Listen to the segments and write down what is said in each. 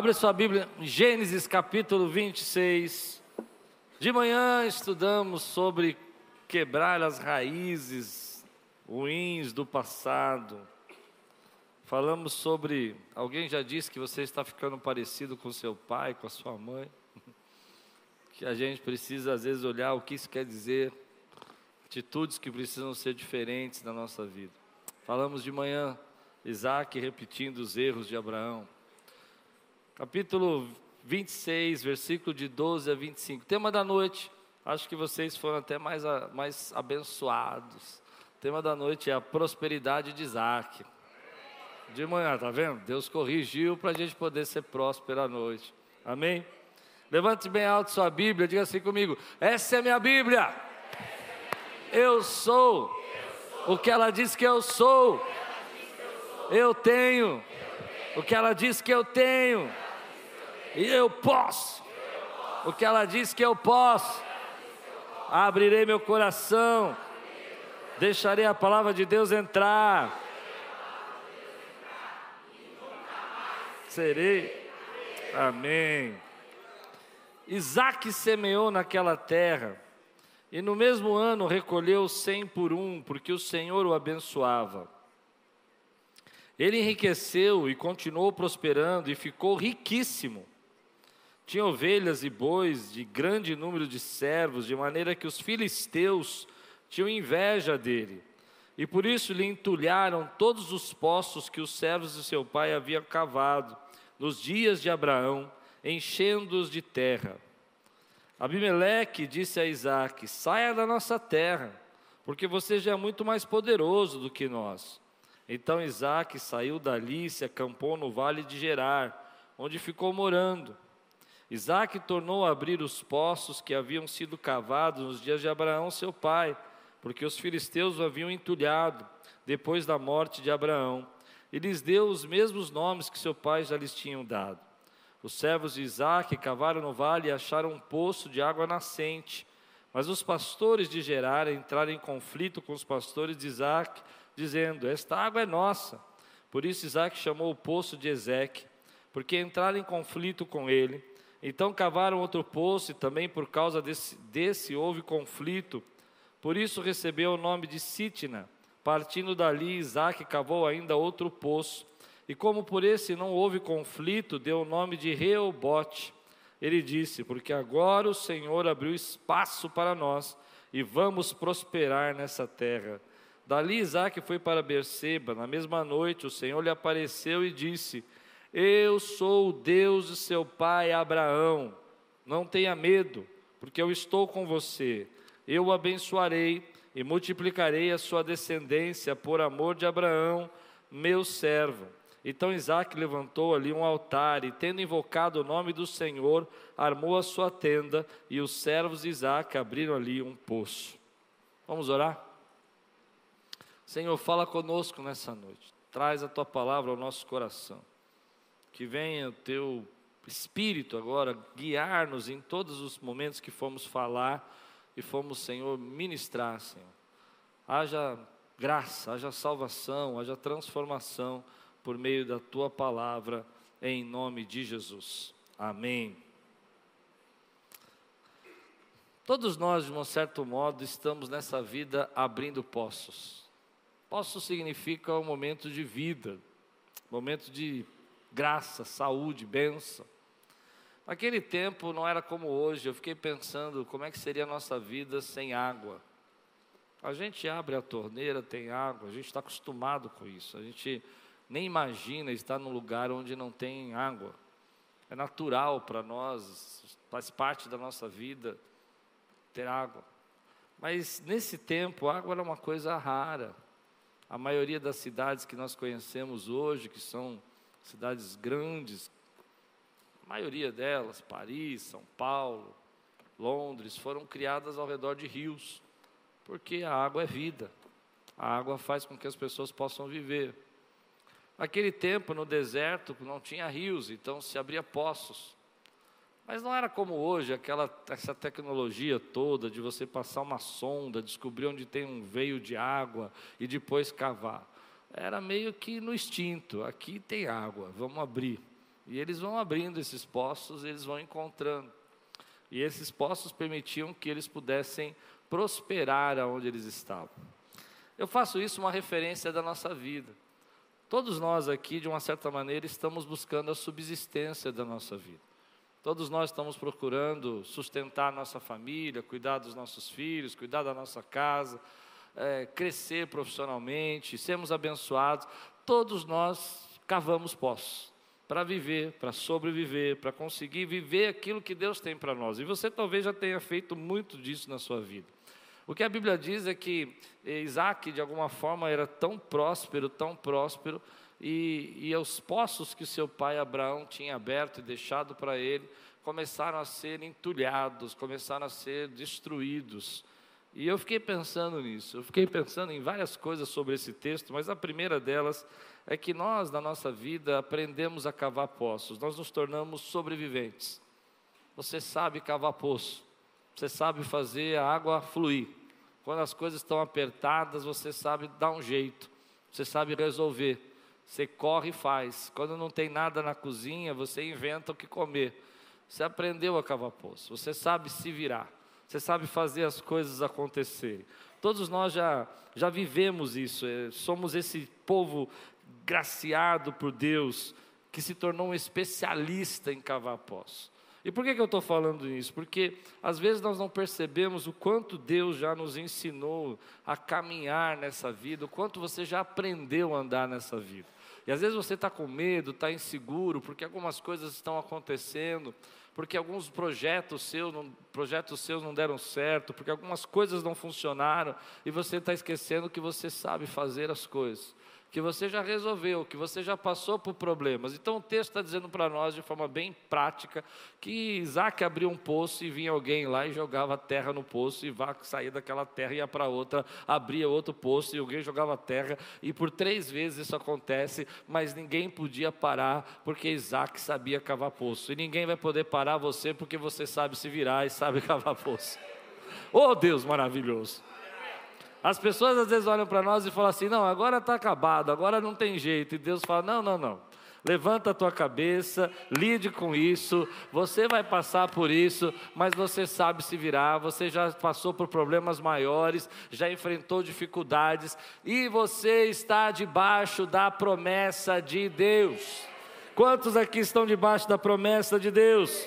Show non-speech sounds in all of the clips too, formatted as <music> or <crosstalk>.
Abre sua Bíblia, Gênesis capítulo 26. De manhã estudamos sobre quebrar as raízes ruins do passado. Falamos sobre. Alguém já disse que você está ficando parecido com seu pai, com a sua mãe. <laughs> Que a gente precisa às vezes olhar o que isso quer dizer. Atitudes que precisam ser diferentes na nossa vida. Falamos de manhã, Isaac repetindo os erros de Abraão capítulo 26, versículo de 12 a 25. Tema da noite, acho que vocês foram até mais, mais abençoados. tema da noite é a prosperidade de Isaac. De manhã, tá vendo? Deus corrigiu para a gente poder ser próspero à noite. Amém? Levante bem alto sua Bíblia, diga assim comigo: essa é minha Bíblia. Eu sou o que ela diz que eu sou. Eu tenho o que ela diz que eu tenho. E eu posso. O que ela diz que eu posso. Abrirei meu coração. Deixarei a palavra de Deus entrar. Serei. Amém. Isaac semeou naquela terra, e no mesmo ano recolheu cem por um, porque o Senhor o abençoava. Ele enriqueceu e continuou prosperando, e ficou riquíssimo. Tinha ovelhas e bois de grande número de servos, de maneira que os filisteus tinham inveja dele. E por isso lhe entulharam todos os poços que os servos de seu pai haviam cavado nos dias de Abraão, enchendo-os de terra. Abimeleque disse a Isaac: Saia da nossa terra, porque você já é muito mais poderoso do que nós. Então Isaac saiu dali e se acampou no vale de Gerar, onde ficou morando. Isaac tornou a abrir os poços que haviam sido cavados nos dias de Abraão, seu pai, porque os filisteus o haviam entulhado depois da morte de Abraão, e lhes deu os mesmos nomes que seu pai já lhes tinham dado. Os servos de Isaac cavaram no vale e acharam um poço de água nascente. Mas os pastores de Gerar entraram em conflito com os pastores de Isaac, dizendo: Esta água é nossa. Por isso Isaac chamou o poço de Ezeque, porque entraram em conflito com ele. Então cavaram outro poço, e também por causa desse, desse houve conflito. Por isso recebeu o nome de Sitna. Partindo dali, Isaac cavou ainda outro poço. E como por esse não houve conflito, deu o nome de Reobote. Ele disse: Porque agora o Senhor abriu espaço para nós e vamos prosperar nessa terra. Dali Isaac foi para Berseba. Na mesma noite o Senhor lhe apareceu e disse: eu sou o Deus de seu pai Abraão. Não tenha medo, porque eu estou com você. Eu o abençoarei e multiplicarei a sua descendência por amor de Abraão, meu servo. Então Isaac levantou ali um altar e, tendo invocado o nome do Senhor, armou a sua tenda e os servos de Isaac abriram ali um poço. Vamos orar? Senhor, fala conosco nessa noite. Traz a tua palavra ao nosso coração que venha o teu Espírito agora guiar-nos em todos os momentos que fomos falar e fomos, Senhor, ministrar, Senhor. Haja graça, haja salvação, haja transformação por meio da tua palavra, em nome de Jesus. Amém. Todos nós, de um certo modo, estamos nessa vida abrindo poços. Poço significa um momento de vida, momento de graça, saúde, bênção. Naquele tempo não era como hoje, eu fiquei pensando como é que seria a nossa vida sem água. A gente abre a torneira, tem água, a gente está acostumado com isso, a gente nem imagina estar num lugar onde não tem água. É natural para nós, faz parte da nossa vida ter água. Mas nesse tempo, a água era uma coisa rara. A maioria das cidades que nós conhecemos hoje, que são cidades grandes, a maioria delas, Paris, São Paulo, Londres, foram criadas ao redor de rios, porque a água é vida, a água faz com que as pessoas possam viver. Naquele tempo, no deserto, não tinha rios, então se abria poços. Mas não era como hoje, aquela essa tecnologia toda de você passar uma sonda, descobrir onde tem um veio de água e depois cavar era meio que no instinto. Aqui tem água, vamos abrir. E eles vão abrindo esses poços, eles vão encontrando. E esses poços permitiam que eles pudessem prosperar aonde eles estavam. Eu faço isso uma referência da nossa vida. Todos nós aqui, de uma certa maneira, estamos buscando a subsistência da nossa vida. Todos nós estamos procurando sustentar a nossa família, cuidar dos nossos filhos, cuidar da nossa casa, é, crescer profissionalmente, sermos abençoados. Todos nós cavamos poços para viver, para sobreviver, para conseguir viver aquilo que Deus tem para nós. E você talvez já tenha feito muito disso na sua vida. O que a Bíblia diz é que Isaac, de alguma forma, era tão próspero, tão próspero, e, e os poços que seu pai Abraão tinha aberto e deixado para ele começaram a ser entulhados, começaram a ser destruídos. E eu fiquei pensando nisso, eu fiquei pensando em várias coisas sobre esse texto, mas a primeira delas é que nós, na nossa vida, aprendemos a cavar poços, nós nos tornamos sobreviventes. Você sabe cavar poço, você sabe fazer a água fluir. Quando as coisas estão apertadas, você sabe dar um jeito, você sabe resolver. Você corre e faz. Quando não tem nada na cozinha, você inventa o que comer. Você aprendeu a cavar poço, você sabe se virar, você sabe fazer as coisas acontecerem. Todos nós já, já vivemos isso, é, somos esse povo graciado por Deus, que se tornou um especialista em cavar poços. E por que, que eu estou falando isso? Porque às vezes nós não percebemos o quanto Deus já nos ensinou a caminhar nessa vida, o quanto você já aprendeu a andar nessa vida. E às vezes você está com medo, está inseguro, porque algumas coisas estão acontecendo, porque alguns projetos seus, não, projetos seus não deram certo, porque algumas coisas não funcionaram, e você está esquecendo que você sabe fazer as coisas que você já resolveu, que você já passou por problemas. Então o texto está dizendo para nós de forma bem prática que Isaac abriu um poço e vinha alguém lá e jogava terra no poço, e Isaac saía daquela terra e ia para outra, abria outro poço e alguém jogava terra, e por três vezes isso acontece, mas ninguém podia parar porque Isaac sabia cavar poço, e ninguém vai poder parar você porque você sabe se virar e sabe <laughs> cavar poço. Oh Deus maravilhoso! As pessoas às vezes olham para nós e falam assim: não, agora está acabado, agora não tem jeito. E Deus fala: não, não, não. Levanta a tua cabeça, lide com isso, você vai passar por isso, mas você sabe se virar, você já passou por problemas maiores, já enfrentou dificuldades e você está debaixo da promessa de Deus. Quantos aqui estão debaixo da promessa de Deus?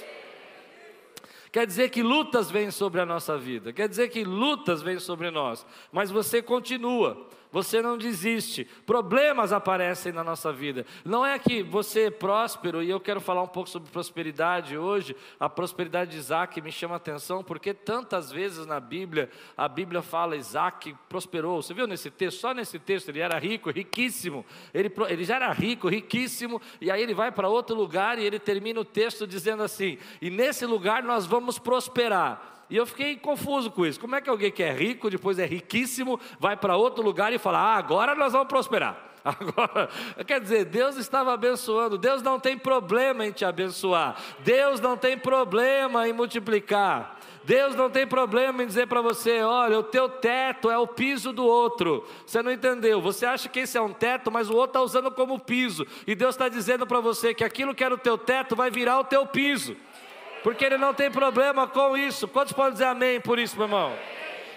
Quer dizer que lutas vêm sobre a nossa vida, quer dizer que lutas vêm sobre nós, mas você continua você não desiste. Problemas aparecem na nossa vida. Não é que você é próspero, e eu quero falar um pouco sobre prosperidade hoje. A prosperidade de Isaac me chama a atenção, porque tantas vezes na Bíblia, a Bíblia fala Isaac prosperou. Você viu nesse texto? Só nesse texto, ele era rico, riquíssimo. Ele, ele já era rico, riquíssimo, e aí ele vai para outro lugar e ele termina o texto dizendo assim: E nesse lugar nós vamos prosperar. E eu fiquei confuso com isso. Como é que alguém que é rico, depois é riquíssimo, vai para outro lugar e fala: ah, agora nós vamos prosperar. <laughs> Agora, quer dizer, Deus estava abençoando, Deus não tem problema em te abençoar, Deus não tem problema em multiplicar. Deus não tem problema em dizer para você: olha, o teu teto é o piso do outro. Você não entendeu? Você acha que esse é um teto, mas o outro está usando como piso. E Deus está dizendo para você que aquilo que era o teu teto vai virar o teu piso porque ele não tem problema com isso. Quantos podem dizer amém por isso, meu irmão?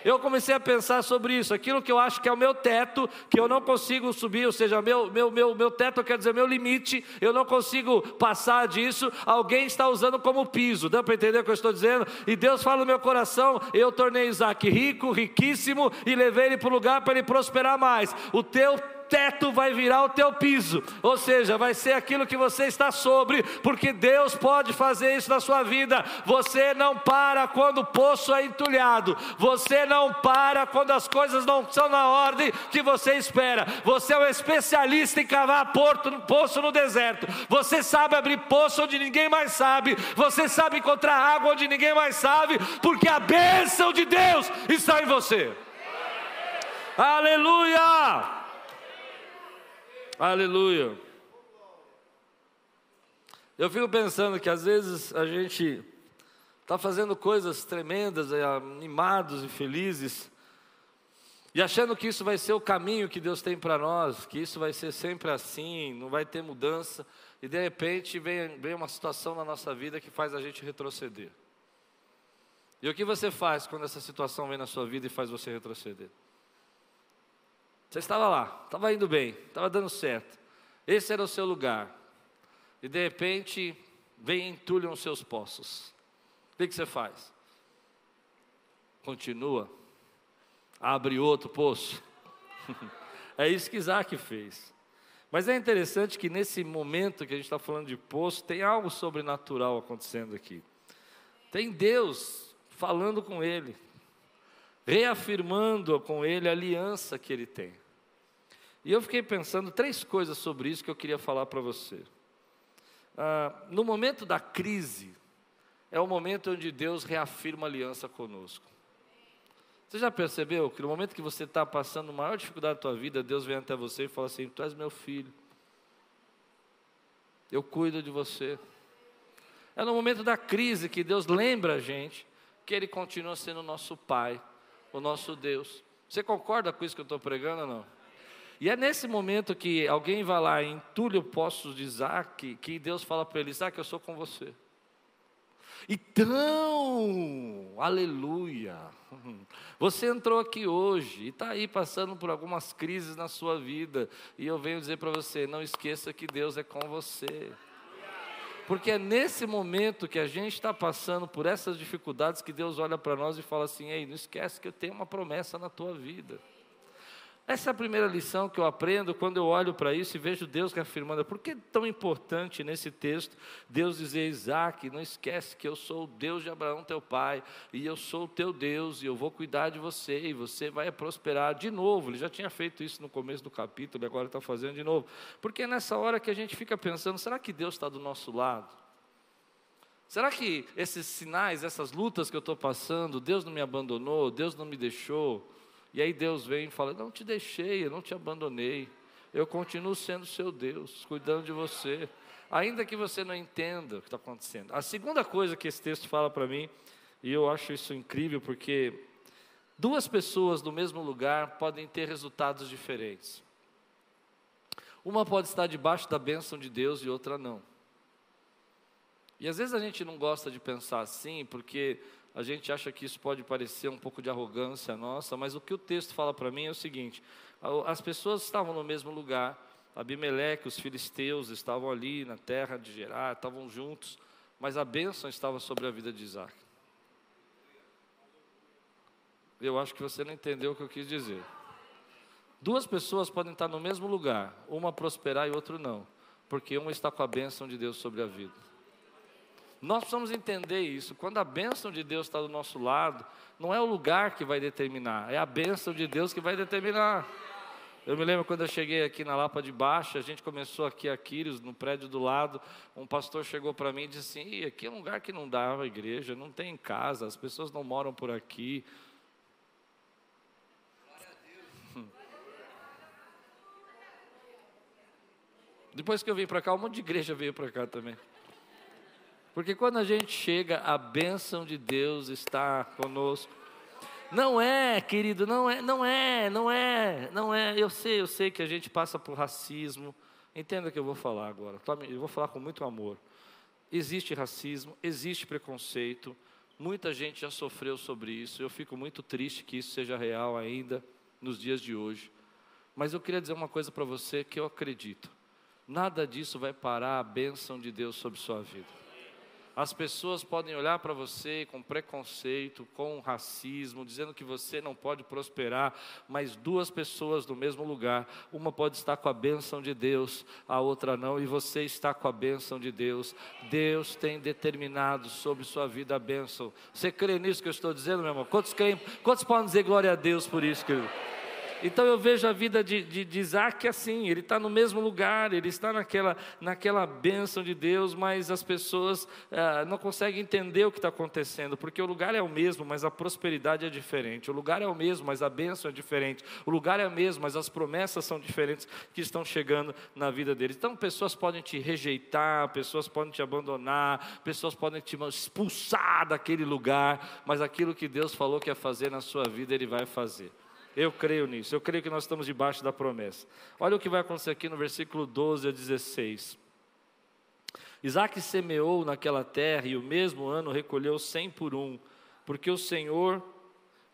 Eu comecei a pensar sobre isso, aquilo que eu acho que é o meu teto, que eu não consigo subir, ou seja, meu, meu, meu, meu teto quer dizer meu limite, eu não consigo passar disso, alguém está usando como piso, dá para entender o que eu estou dizendo? E Deus fala no meu coração: eu tornei Isaac rico, riquíssimo, e levei ele para o lugar para ele prosperar mais. O teu teto vai virar o teu piso, ou seja, vai ser aquilo que você está sobre, porque Deus pode fazer isso na sua vida. Você não para quando o poço é entulhado, você não para quando as coisas não são na ordem que você espera. Você é um especialista em cavar porto, poço no deserto, você sabe abrir poço onde ninguém mais sabe, você sabe encontrar água onde ninguém mais sabe, porque a bênção de Deus está em você. Aleluia! Aleluia. Eu fico pensando que às vezes a gente está fazendo coisas tremendas, é, animados e felizes, E achando que isso vai ser o caminho que Deus tem para nós, que isso vai ser sempre assim, não vai ter mudança, e de repente vem, vem uma situação na nossa vida que faz a gente retroceder. E o que você faz quando essa situação vem na sua vida e faz você retroceder? Você estava lá, estava indo bem, estava dando certo, esse era o seu lugar, e de repente vem e entulham os seus poços. O que, você faz? Continua abre outro poço. <laughs> é isso que Isaac fez. Mas é interessante que nesse momento que a gente está falando de poço, tem algo sobrenatural acontecendo aqui. Tem Deus falando com ele, reafirmando com ele a aliança que ele tem. E eu fiquei pensando três coisas sobre isso que eu queria falar para você. Ah, no momento da crise, é o momento onde Deus reafirma a aliança conosco. Você já percebeu que no momento que você está passando a maior dificuldade da tua vida, Deus vem até você e fala assim: Tu és meu filho, eu cuido de você. É no momento da crise que Deus lembra a gente que Ele continua sendo o nosso Pai, o nosso Deus. Você concorda com isso que eu estou pregando ou não? E é nesse momento que alguém vai lá e entulha o poço de Isaac, que Deus fala para ele: Isaac, eu sou com você. Então, aleluia. <laughs> Você entrou aqui hoje e está aí passando por algumas crises na sua vida, e eu venho dizer para você: não esqueça que Deus é com você. Porque é nesse momento que a gente está passando por essas dificuldades que Deus olha para nós e fala assim: ei, não esquece que eu tenho uma promessa na tua vida. Essa é a primeira lição que eu aprendo quando eu olho para isso e vejo Deus reafirmando. Por que é tão importante nesse texto Deus dizer, Isaac, não esquece que eu sou o Deus de Abraão, teu pai, e eu sou o teu Deus, e eu vou cuidar de você, e você vai prosperar de novo. Ele já tinha feito isso no começo do capítulo, e agora está fazendo de novo. Porque é nessa hora que a gente fica pensando, será que Deus está do nosso lado? Será que esses sinais, essas lutas que eu estou passando, Deus não me abandonou, Deus não me deixou? E aí Deus vem e fala: Não te deixei, eu não te abandonei. Eu continuo sendo seu Deus, cuidando de você. Ainda que você não entenda o que está acontecendo. A segunda coisa que esse texto fala para mim, e eu acho isso incrível, porque duas pessoas no mesmo lugar podem ter resultados diferentes. Uma pode estar debaixo da bênção de Deus e outra não. E às vezes a gente não gosta de pensar assim, porque a gente acha que isso pode parecer um pouco de arrogância nossa, mas o que o texto fala para mim é o seguinte: as pessoas estavam no mesmo lugar, Abimeleque, os filisteus estavam ali na terra de Gerar, estavam juntos, mas a bênção estava sobre a vida de Isaac. Eu acho que você não entendeu o que eu quis dizer. Duas pessoas podem estar no mesmo lugar, uma prosperar e outra não, porque uma está com a bênção de Deus sobre a vida. Nós precisamos entender isso. Quando a bênção de Deus está do nosso lado, não é o lugar que vai determinar, é a bênção de Deus que vai determinar. Eu me lembro quando eu cheguei aqui na Lapa de Baixo, a gente começou aqui a Quírios, no prédio do lado, um pastor chegou para mim e disse assim, aqui é um lugar que não dava igreja, não tem casa, as pessoas não moram por aqui. Depois que eu vim para cá, um monte de igreja veio para cá também. Porque quando a gente chega, a bênção de Deus está conosco. Não é, querido, não é, não é, não é, não é. Eu sei, eu sei que a gente passa por racismo. Entenda o que eu vou falar agora. Eu vou falar com muito amor. Existe racismo, existe preconceito. Muita gente já sofreu sobre isso. Eu fico muito triste que isso seja real ainda nos dias de hoje. Mas eu queria dizer uma coisa para você que eu acredito. Nada disso vai parar a bênção de Deus sobre sua vida. As pessoas podem olhar para você com preconceito, com racismo, dizendo que você não pode prosperar, mas duas pessoas no mesmo lugar, uma pode estar com a bênção de Deus, a outra não, e você está com a bênção de Deus. Deus tem determinado sobre sua vida a bênção. Você crê nisso que eu estou dizendo, meu irmão? Quantos creem? Quantos podem dizer glória a Deus por isso, querido? Então eu vejo a vida de, de, de Isaac assim, ele está no mesmo lugar, ele está naquela, naquela bênção de Deus, mas as pessoas ah, não conseguem entender o que está acontecendo, porque o lugar é o mesmo, mas a prosperidade é diferente, o lugar é o mesmo, mas a bênção é diferente, o lugar é o mesmo, mas as promessas são diferentes que estão chegando na vida deles. Então pessoas podem te rejeitar, pessoas podem te abandonar, pessoas podem te expulsar daquele lugar, mas aquilo que Deus falou que ia fazer na sua vida, Ele vai fazer. Eu creio nisso, eu creio que nós estamos debaixo da promessa. Olha o que vai acontecer aqui no versículo 12 a 16. Isaac semeou naquela terra e o mesmo ano recolheu cem por um, porque o Senhor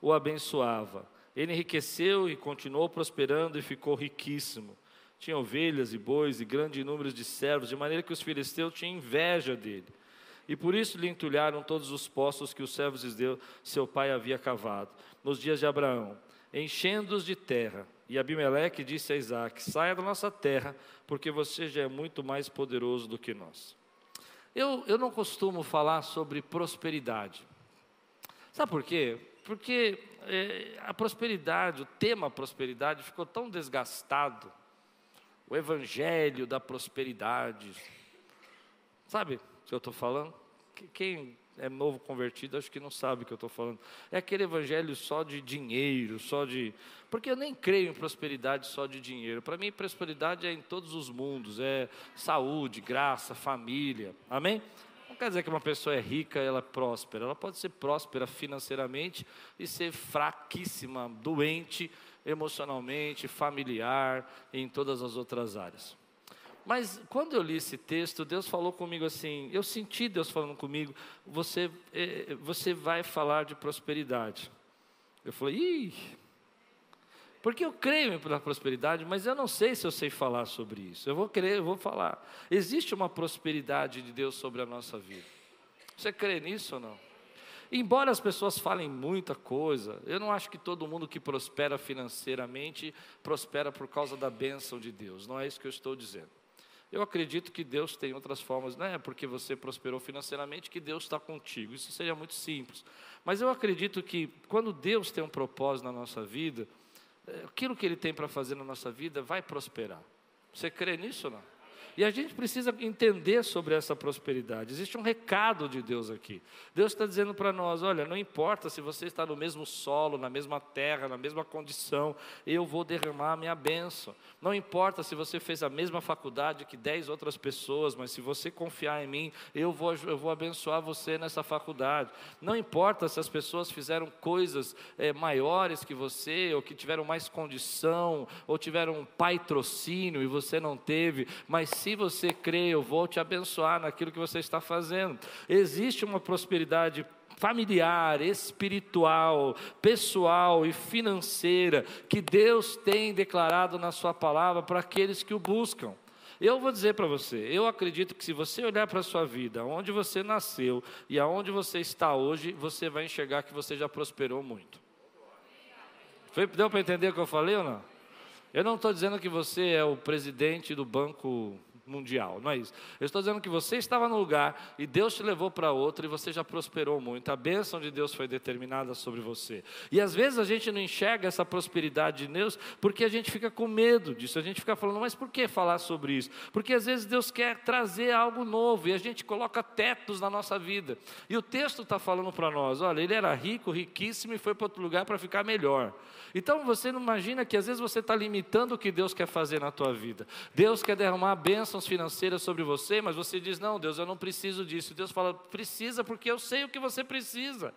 o abençoava. Ele enriqueceu e continuou prosperando e ficou riquíssimo. Tinha ovelhas e bois e grande número de servos, de maneira que os filisteus tinham inveja dele. E por isso lhe entulharam todos os poços que os servos de Deus, seu pai, havia cavado, nos dias de Abraão, enchendo-os de terra. E Abimeleque disse a Isaac: Saia da nossa terra, porque você já é muito mais poderoso do que nós. Eu, eu não costumo falar sobre prosperidade. Sabe por quê? Porque é, a prosperidade, o tema prosperidade ficou tão desgastado. O evangelho da prosperidade. Sabe o que eu estou falando? Quem é novo convertido, acho que não sabe o que eu estou falando. É aquele evangelho só de dinheiro, só de. Porque eu nem creio em prosperidade só de dinheiro. Para mim, prosperidade é em todos os mundos: é saúde, graça, família. Amém? Não quer dizer que uma pessoa é rica, ela é próspera. Ela pode ser próspera financeiramente e ser fraquíssima, doente emocionalmente, familiar em todas as outras áreas. Mas quando eu li esse texto, Deus falou comigo assim, eu senti Deus falando comigo, você, eh, você vai falar de prosperidade. Eu falei, ih, porque eu creio na prosperidade, mas eu não sei se eu sei falar sobre isso. Eu vou crer, eu vou falar. Existe uma prosperidade de Deus sobre a nossa vida. Você crê nisso ou não? Embora as pessoas falem muita coisa, eu não acho que todo mundo que prospera financeiramente prospera por causa da bênção de Deus. Não é isso que eu estou dizendo. Eu acredito que Deus tem outras formas, não é porque você prosperou financeiramente que Deus está contigo. Isso seria muito simples. Mas eu acredito que quando Deus tem um propósito na nossa vida, eh, aquilo que Ele tem para fazer na nossa vida vai prosperar. Você crê nisso ou não? E a gente precisa entender sobre essa prosperidade. Existe um recado de Deus aqui. Deus está dizendo para nós: olha, não importa se você está no mesmo solo, na mesma terra, na mesma condição, eu vou derramar a minha bênção. Não importa se você fez a mesma faculdade que dez outras pessoas, mas se você confiar em mim, eu vou, eu vou abençoar você nessa faculdade. Não importa se as pessoas fizeram coisas é, maiores que você, ou que tiveram mais condição, ou tiveram um patrocínio e você não teve, mas se você crê, eu vou te abençoar naquilo que você está fazendo. Existe uma prosperidade familiar, espiritual, pessoal e financeira que Deus tem declarado na Sua palavra para aqueles que o buscam. Eu vou dizer para você, eu acredito que se você olhar para a sua vida, onde você nasceu e aonde você está hoje, você vai enxergar que você já prosperou muito. Foi, deu para entender o que eu falei ou não? Eu não estou dizendo que você é o presidente do banco mundial, não é isso. Eu estou dizendo que você estava no lugar e Deus te levou para outro e você já prosperou muito. A bênção de Deus foi determinada sobre você. E às vezes a gente não enxerga essa prosperidade de Deus porque a gente fica com medo disso. A gente fica falando, mas por que falar sobre isso? Porque às vezes Deus quer trazer algo novo e a gente coloca tetos na nossa vida. E o texto está falando para nós: olha, ele era rico, riquíssimo e foi para outro lugar para ficar melhor. Então você não imagina que às vezes você está limitando o que Deus quer fazer na tua vida. Deus quer derramar bênçãos financeiras sobre você, mas você diz: Não, Deus, eu não preciso disso. Deus fala: Precisa, porque eu sei o que você precisa.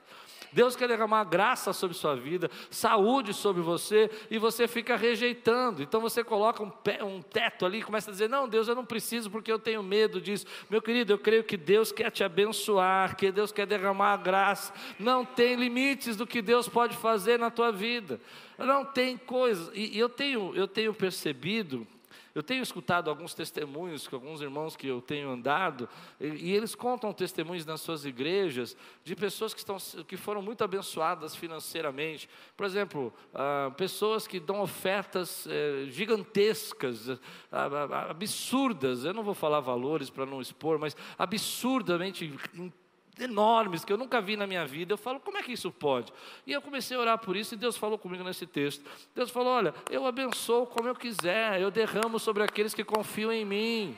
Deus quer derramar graça sobre sua vida, saúde sobre você, e você fica rejeitando. Então você coloca um, pé, um teto ali e começa a dizer: Não, Deus, eu não preciso porque eu tenho medo disso. Meu querido, eu creio que Deus quer te abençoar, que Deus quer derramar graça. Não tem limites do que Deus pode fazer na tua vida. Não tem coisa. E eu tenho, eu tenho percebido eu tenho escutado alguns testemunhos com alguns irmãos que eu tenho andado, e, e eles contam testemunhos nas suas igrejas de pessoas que, estão, que foram muito abençoadas financeiramente. Por exemplo, ah, pessoas que dão ofertas eh, gigantescas, ah, absurdas. Eu não vou falar valores para não expor, mas absurdamente enormes que eu nunca vi na minha vida. Eu falo, como é que isso pode? E eu comecei a orar por isso e Deus falou comigo nesse texto. Deus falou: Olha, eu abençoo como eu quiser, eu derramo sobre aqueles que confiam em mim.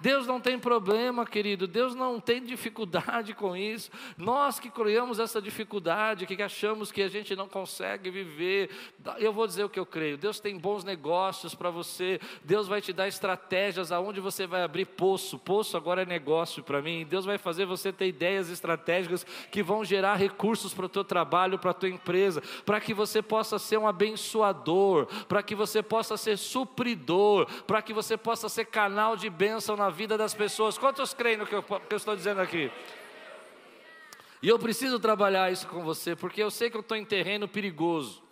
Deus não tem problema, querido, Deus não tem dificuldade com isso. Nós que criamos essa dificuldade, que achamos que a gente não consegue viver, eu vou dizer o que eu creio: Deus tem bons negócios para você, Deus vai te dar estratégias aonde você vai abrir poço. Poço agora é negócio para mim. Deus vai fazer você ter ideias estratégicas que vão gerar recursos para o teu trabalho, para a tua empresa, para que você possa ser um abençoador, para que você possa ser supridor, para que você possa ser canal de bênção na vida das pessoas. Quantos creem no que eu, que eu estou dizendo aqui? E eu preciso trabalhar isso com você, porque eu sei que eu estou em terreno perigoso.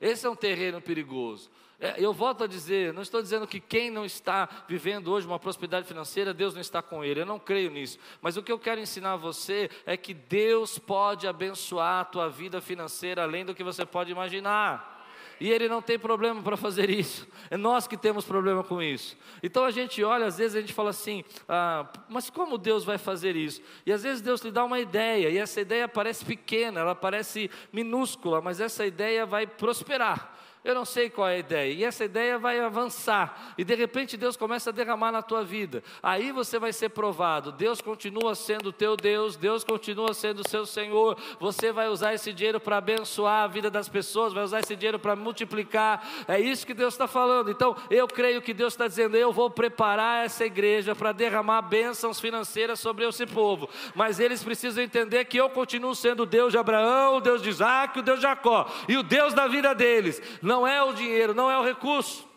Esse é um terreno perigoso. É, eu volto a dizer, não estou dizendo que quem não está vivendo hoje uma prosperidade financeira, Deus não está com ele. Eu não creio nisso. Mas o que eu quero ensinar a você é que Deus pode abençoar a tua vida financeira além do que você pode imaginar. E ele não tem problema para fazer isso. É nós que temos problema com isso. Então a gente olha, às vezes a gente fala assim, ah, mas como Deus vai fazer isso? E às vezes Deus lhe dá uma ideia, e essa ideia parece pequena, ela parece minúscula, mas essa ideia vai prosperar eu não sei qual é a ideia. E essa ideia vai avançar. E de repente Deus começa a derramar na tua vida. Aí você vai ser provado. Deus continua sendo teu Deus, Deus continua sendo seu Senhor. Você vai usar esse dinheiro para abençoar a vida das pessoas, vai usar esse dinheiro para multiplicar. É isso que Deus está falando. Então, eu creio que Deus está dizendo: eu vou preparar essa igreja para derramar bênçãos financeiras sobre esse povo. Mas eles precisam entender que eu continuo sendo o Deus de Abraão, o Deus de Isaac, o Deus de Jacó e o Deus da vida deles. Não não é o dinheiro, não é o recurso.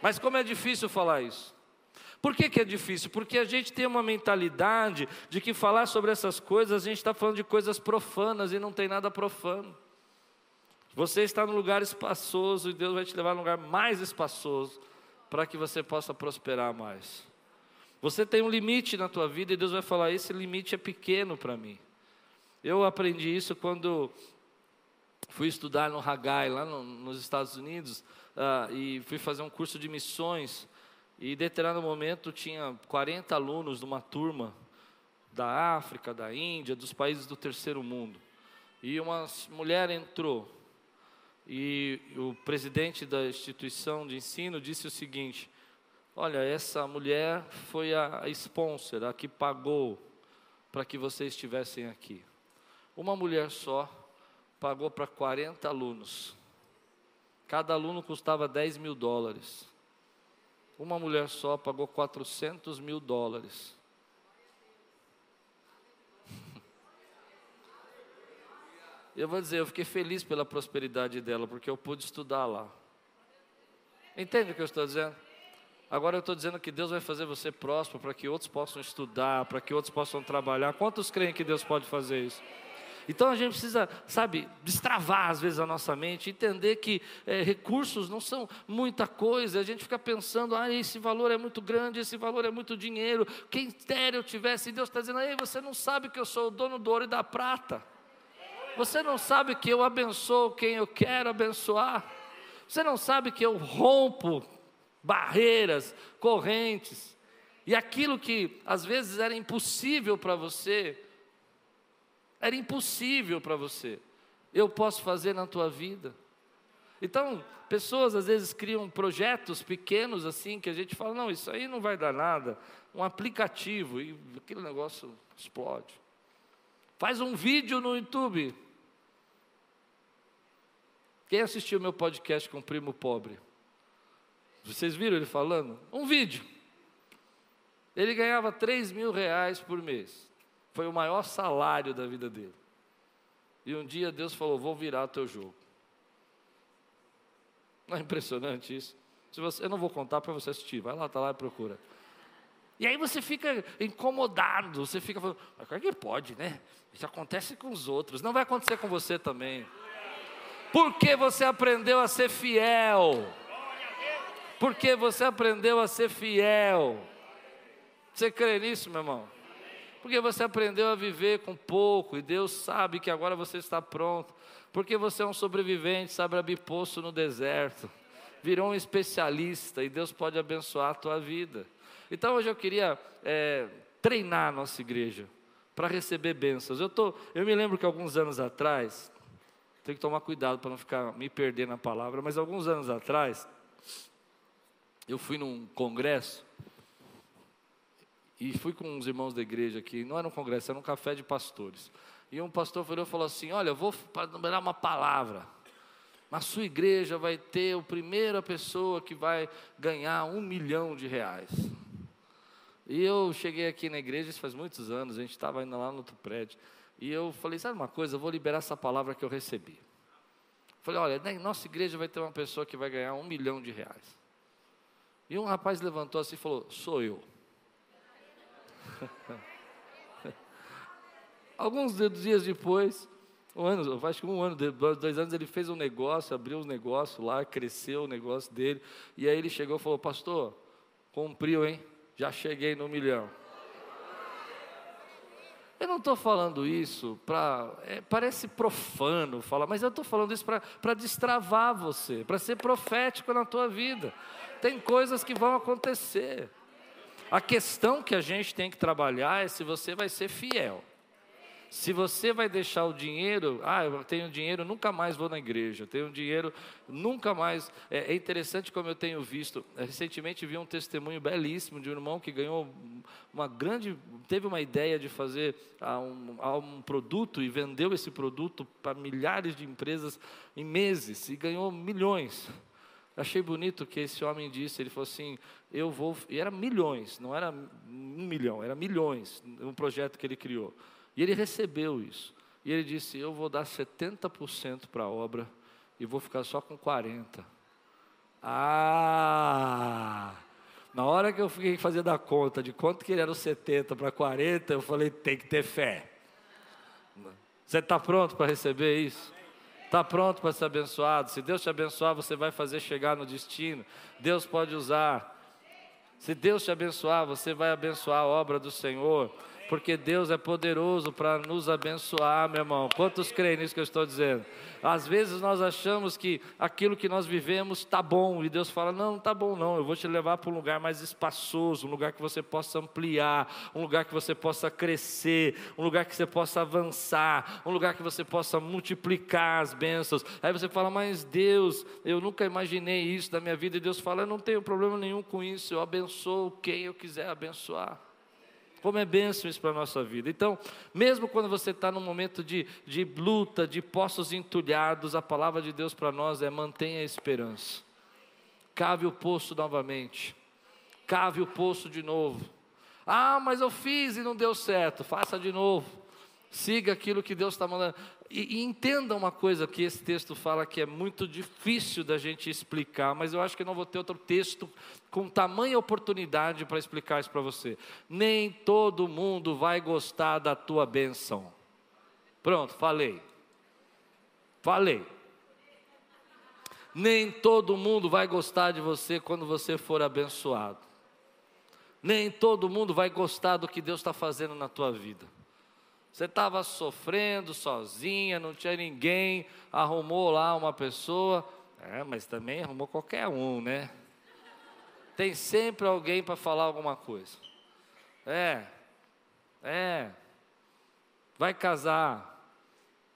Mas como é difícil falar isso? Por que, que é difícil? Porque a gente tem uma mentalidade de que falar sobre essas coisas, a gente está falando de coisas profanas e não tem nada profano. Você está num lugar espaçoso e Deus vai te levar num lugar mais espaçoso para que você possa prosperar mais. Você tem um limite na tua vida e Deus vai falar: esse limite é pequeno para mim. Eu aprendi isso quando fui estudar no Haggai, lá no, nos Estados Unidos, uh, e fui fazer um curso de missões. E em determinado momento tinha 40 alunos de uma turma da África, da Índia, dos países do terceiro mundo. E uma mulher entrou. E o presidente da instituição de ensino disse o seguinte: Olha, essa mulher foi a sponsor, a que pagou para que vocês estivessem aqui. Uma mulher só pagou para 40 alunos. Cada aluno custava 10 mil dólares. Uma mulher só pagou 400 mil dólares. <laughs> Eu vou dizer, eu fiquei feliz pela prosperidade dela, porque eu pude estudar lá. Entende o que eu estou dizendo? Agora eu estou dizendo que Deus vai fazer você próspero para que outros possam estudar, para que outros possam trabalhar. Quantos creem que Deus pode fazer isso? Então a gente precisa, sabe, destravar às vezes a nossa mente, entender que é, recursos não são muita coisa. A gente fica pensando, ah, esse valor é muito grande, esse valor é muito dinheiro. Quem dera eu tivesse, e Deus está dizendo, ei, você não sabe que eu sou o dono do ouro e da prata. Você não sabe que eu abençoo quem eu quero abençoar. Você não sabe que eu rompo barreiras, correntes. E aquilo que às vezes era impossível para você, era impossível para você. Eu posso fazer na tua vida. Então, pessoas às vezes criam projetos pequenos assim, que a gente fala, não, isso aí não vai dar nada. Um aplicativo, e aquele negócio explode. Faz um vídeo no YouTube. Quem assistiu meu podcast com o primo pobre? Vocês viram ele falando? Um vídeo. Ele ganhava 3 mil reais por mês. Foi o maior salário da vida dele. E um dia Deus falou: Vou virar o teu jogo. Não é impressionante isso? Você, eu não vou contar para você assistir, vai lá, está lá e procura. E aí você fica incomodado, você fica falando, mas como é que pode, né? Isso acontece com os outros, não vai acontecer com você também. Porque você aprendeu a ser fiel. Porque você aprendeu a ser fiel. Você crê nisso, meu irmão? Porque você aprendeu a viver com pouco e Deus sabe que agora você está pronto. Porque você é um sobrevivente, sabe abrir poço no deserto. Virou um especialista e Deus pode abençoar a tua vida. Então hoje eu queria é, treinar a nossa igreja para receber bênçãos. Eu, tô, eu me lembro que alguns anos atrás, tenho que tomar cuidado para não ficar me perder na palavra, mas alguns anos atrás, eu fui num congresso e fui com uns irmãos da igreja aqui, não era um congresso, era um café de pastores. E um pastor falou, falou assim: Olha, vou dar uma palavra. Na sua igreja vai ter a primeira pessoa que vai ganhar um milhão de reais. E eu cheguei aqui na igreja, isso faz muitos anos, a gente estava indo lá no outro prédio. E eu falei: Sabe uma coisa? Eu vou liberar essa palavra que eu recebi. Falei: Olha, na nossa igreja vai ter uma pessoa que vai ganhar um milhão de reais. E um rapaz levantou assim e falou: Sou eu. <laughs> Alguns dias depois, um ano, acho que um ano, dois anos, ele fez um negócio, abriu um negócio lá, cresceu o negócio dele. E aí ele chegou e falou: Pastor, cumpriu, hein? Já cheguei no milhão. Eu não estou falando isso para. É, parece profano falar, mas eu estou falando isso para destravar você, para ser profético na tua vida. Tem coisas que vão acontecer. A questão que a gente tem que trabalhar é se você vai ser fiel. Se você vai deixar o dinheiro, ah, eu tenho dinheiro, nunca mais vou na igreja, tenho dinheiro, nunca mais. É, é, interessante como eu tenho visto. É, recentemente vi um testemunho belíssimo de um irmão que ganhou uma grande. teve uma ideia de fazer ah, um, ah, um produto e vendeu esse produto para milhares de empresas em meses e ganhou milhões. Achei bonito que esse homem disse, ele falou assim, eu vou, e era milhões, não era um milhão, era milhões, um projeto que ele criou. E ele recebeu isso. E ele disse: Eu vou dar 70% para a obra e vou ficar só com 40%. Ah! Na hora que eu fiquei fazendo a conta de quanto que ele era o 70 para 40, eu falei: tem que ter fé. Você está pronto para receber isso? Está pronto para ser abençoado? Se Deus te abençoar, você vai fazer chegar no destino. Deus pode usar. Se Deus te abençoar, você vai abençoar a obra do Senhor porque Deus é poderoso para nos abençoar, meu irmão. Quantos creem nisso que eu estou dizendo? Às vezes nós achamos que aquilo que nós vivemos está bom, e Deus fala: não, não está bom, não, eu vou te levar para um lugar mais espaçoso, um lugar que você possa ampliar, um lugar que você possa crescer, um lugar que você possa avançar, um lugar que você possa multiplicar as bênçãos. Aí você fala: mas Deus, eu nunca imaginei isso da minha vida, e Deus fala: eu não tenho problema nenhum com isso, eu abençoo quem eu quiser abençoar. Como é bênção isso para a nossa vida. Então, mesmo quando você está num momento de, de luta, de poços entulhados, a palavra de Deus para nós é mantenha a esperança. Cave o poço novamente. Cave o poço de novo. Ah, mas eu fiz e não deu certo. Faça de novo. Siga aquilo que Deus está mandando. E, e, entenda uma coisa que esse texto fala que é muito difícil da gente explicar, mas eu acho que não vou ter outro texto com tamanha oportunidade para explicar isso para você. Nem todo mundo vai gostar da tua bênção. Pronto, falei. Falei. Nem todo mundo vai gostar de você quando você for abençoado. Nem todo mundo vai gostar do que Deus está fazendo na tua vida. Você estava sofrendo sozinha, não tinha ninguém, arrumou lá uma pessoa. É, mas também arrumou qualquer um, né? Tem sempre alguém para falar alguma coisa. É, é. Vai casar.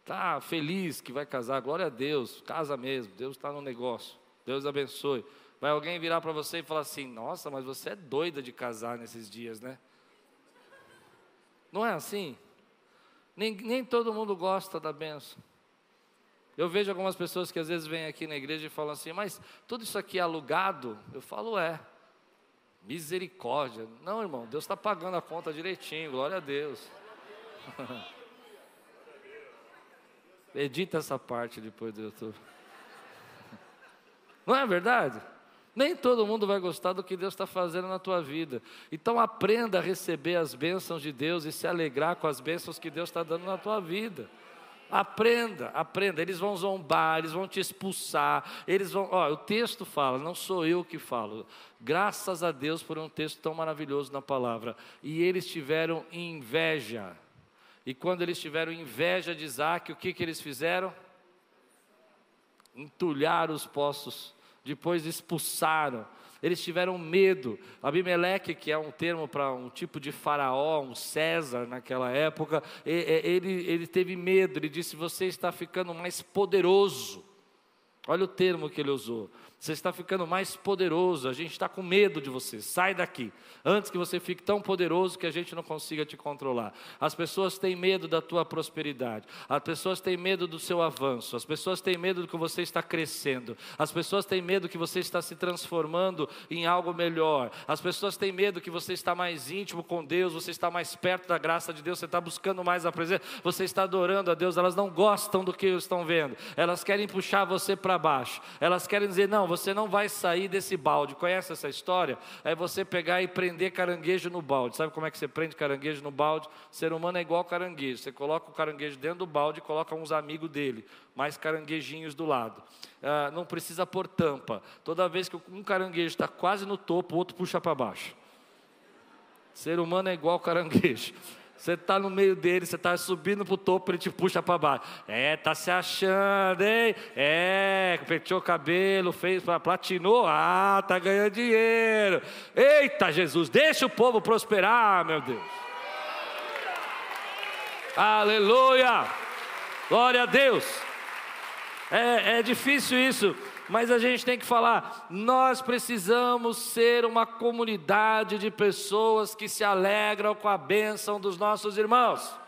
Tá feliz que vai casar, glória a Deus, casa mesmo, Deus está no negócio, Deus abençoe. Vai alguém virar para você e falar assim: Nossa, mas você é doida de casar nesses dias, né? Não é assim? Nem, nem todo mundo gosta da benção. Eu vejo algumas pessoas que às vezes vêm aqui na igreja e falam assim, mas tudo isso aqui é alugado? Eu falo, é. Misericórdia. Não, irmão, Deus está pagando a conta direitinho, glória a Deus. <laughs> Edita essa parte depois do YouTube. Não é verdade? Nem todo mundo vai gostar do que Deus está fazendo na tua vida. Então aprenda a receber as bênçãos de Deus e se alegrar com as bênçãos que Deus está dando na tua vida. Aprenda, aprenda. Eles vão zombar, eles vão te expulsar. Eles vão. Ó, o texto fala, não sou eu que falo. Graças a Deus por um texto tão maravilhoso na palavra. E eles tiveram inveja. E quando eles tiveram inveja de Isaac, o que, que eles fizeram? Entulhar os poços depois expulsaram. Eles tiveram medo. Abimeleque, que é um termo para um tipo de faraó, um César naquela época, ele, ele teve medo. Ele disse: Você está ficando mais poderoso. Olha o termo que ele usou. Você está ficando mais poderoso, a gente está com medo de você. Sai daqui, antes que você fique tão poderoso que a gente não consiga te controlar. As pessoas têm medo da tua prosperidade, as pessoas têm medo do seu avanço, as pessoas têm medo do que você está crescendo, as pessoas têm medo que você está se transformando em algo melhor, as pessoas têm medo que você está mais íntimo com Deus, você está mais perto da graça de Deus, você está buscando mais a presença, você está adorando a Deus, elas não gostam do que estão vendo, elas querem puxar você para baixo, elas querem dizer: não, você não vai sair desse balde. Conhece essa história? É você pegar e prender caranguejo no balde. Sabe como é que você prende caranguejo no balde? Ser humano é igual caranguejo. Você coloca o caranguejo dentro do balde e coloca uns amigos dele, mais caranguejinhos do lado. Ah, não precisa pôr tampa. Toda vez que um caranguejo está quase no topo, o outro puxa para baixo. Ser humano é igual caranguejo. Você está no meio dele, você está subindo para o topo, ele te puxa para baixo. É, tá se achando, hein? É, penteou o cabelo, fez, platinou, ah, tá ganhando dinheiro. Eita, Jesus, deixa o povo prosperar, meu Deus. Aleluia! Glória a Deus. É, é difícil isso mas a gente tem que falar: nós precisamos ser uma comunidade de pessoas que se alegram com a bênção dos nossos irmãos.